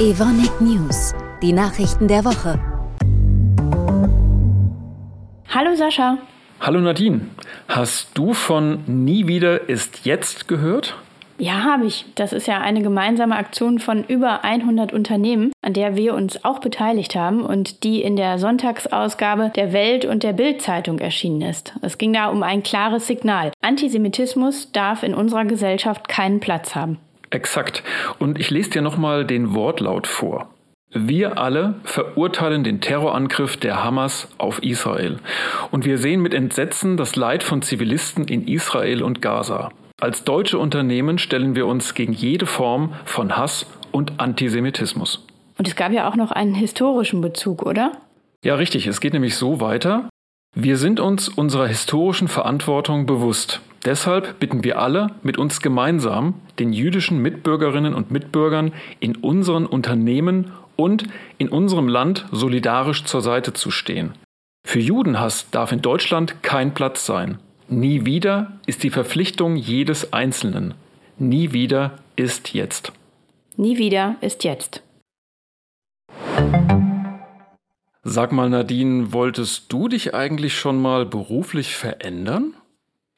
Evonik News, die Nachrichten der Woche. Hallo Sascha. Hallo Nadine. Hast du von Nie wieder ist jetzt gehört? Ja, habe ich. Das ist ja eine gemeinsame Aktion von über 100 Unternehmen, an der wir uns auch beteiligt haben und die in der Sonntagsausgabe der Welt und der Bild-Zeitung erschienen ist. Es ging da um ein klares Signal. Antisemitismus darf in unserer Gesellschaft keinen Platz haben. Exakt. Und ich lese dir nochmal den Wortlaut vor. Wir alle verurteilen den Terrorangriff der Hamas auf Israel. Und wir sehen mit Entsetzen das Leid von Zivilisten in Israel und Gaza. Als deutsche Unternehmen stellen wir uns gegen jede Form von Hass und Antisemitismus. Und es gab ja auch noch einen historischen Bezug, oder? Ja, richtig. Es geht nämlich so weiter. Wir sind uns unserer historischen Verantwortung bewusst. Deshalb bitten wir alle, mit uns gemeinsam den jüdischen Mitbürgerinnen und Mitbürgern in unseren Unternehmen und in unserem Land solidarisch zur Seite zu stehen. Für Judenhass darf in Deutschland kein Platz sein. Nie wieder ist die Verpflichtung jedes Einzelnen. Nie wieder ist jetzt. Nie wieder ist jetzt. Sag mal, Nadine, wolltest du dich eigentlich schon mal beruflich verändern?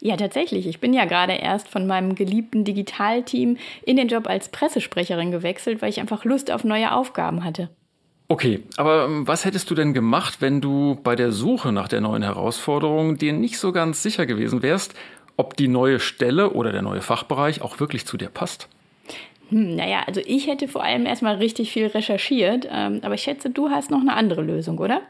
Ja, tatsächlich. Ich bin ja gerade erst von meinem geliebten Digitalteam in den Job als Pressesprecherin gewechselt, weil ich einfach Lust auf neue Aufgaben hatte. Okay, aber ähm, was hättest du denn gemacht, wenn du bei der Suche nach der neuen Herausforderung dir nicht so ganz sicher gewesen wärst, ob die neue Stelle oder der neue Fachbereich auch wirklich zu dir passt? Hm, naja, also ich hätte vor allem erstmal richtig viel recherchiert, ähm, aber ich schätze, du hast noch eine andere Lösung, oder?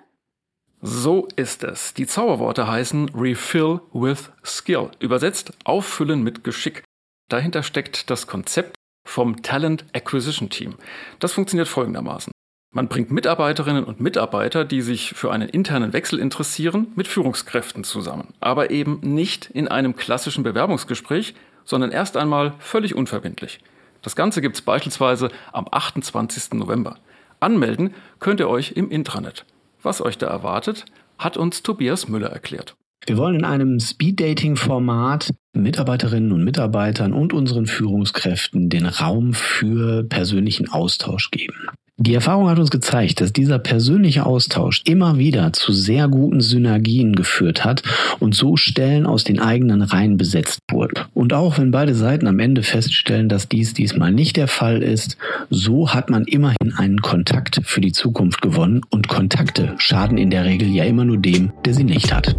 So ist es. Die Zauberworte heißen Refill with Skill, übersetzt auffüllen mit Geschick. Dahinter steckt das Konzept vom Talent Acquisition Team. Das funktioniert folgendermaßen. Man bringt Mitarbeiterinnen und Mitarbeiter, die sich für einen internen Wechsel interessieren, mit Führungskräften zusammen. Aber eben nicht in einem klassischen Bewerbungsgespräch, sondern erst einmal völlig unverbindlich. Das Ganze gibt es beispielsweise am 28. November. Anmelden könnt ihr euch im Intranet. Was euch da erwartet, hat uns Tobias Müller erklärt. Wir wollen in einem Speed-Dating-Format Mitarbeiterinnen und Mitarbeitern und unseren Führungskräften den Raum für persönlichen Austausch geben. Die Erfahrung hat uns gezeigt, dass dieser persönliche Austausch immer wieder zu sehr guten Synergien geführt hat und so Stellen aus den eigenen Reihen besetzt wurden. Und auch wenn beide Seiten am Ende feststellen, dass dies diesmal nicht der Fall ist, so hat man immerhin einen Kontakt für die Zukunft gewonnen und Kontakte schaden in der Regel ja immer nur dem, der sie nicht hat.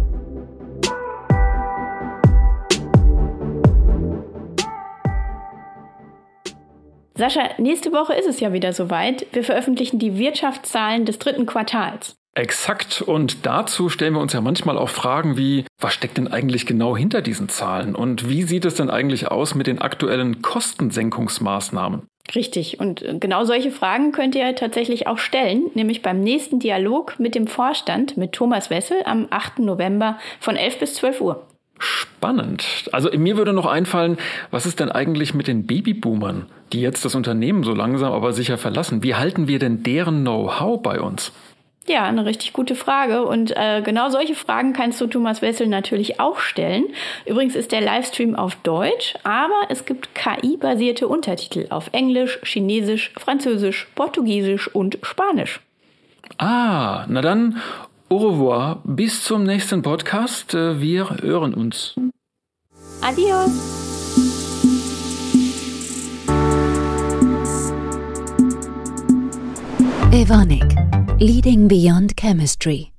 Sascha, nächste Woche ist es ja wieder soweit. Wir veröffentlichen die Wirtschaftszahlen des dritten Quartals. Exakt. Und dazu stellen wir uns ja manchmal auch Fragen wie, was steckt denn eigentlich genau hinter diesen Zahlen? Und wie sieht es denn eigentlich aus mit den aktuellen Kostensenkungsmaßnahmen? Richtig. Und genau solche Fragen könnt ihr tatsächlich auch stellen, nämlich beim nächsten Dialog mit dem Vorstand, mit Thomas Wessel am 8. November von 11 bis 12 Uhr. Spannend. Also mir würde noch einfallen, was ist denn eigentlich mit den Babyboomern, die jetzt das Unternehmen so langsam aber sicher verlassen? Wie halten wir denn deren Know-how bei uns? Ja, eine richtig gute Frage. Und äh, genau solche Fragen kannst du Thomas Wessel natürlich auch stellen. Übrigens ist der Livestream auf Deutsch, aber es gibt KI-basierte Untertitel auf Englisch, Chinesisch, Französisch, Portugiesisch und Spanisch. Ah, na dann Au revoir, bis zum nächsten Podcast. Äh, wir hören uns. Adios. Evonik, leading beyond chemistry.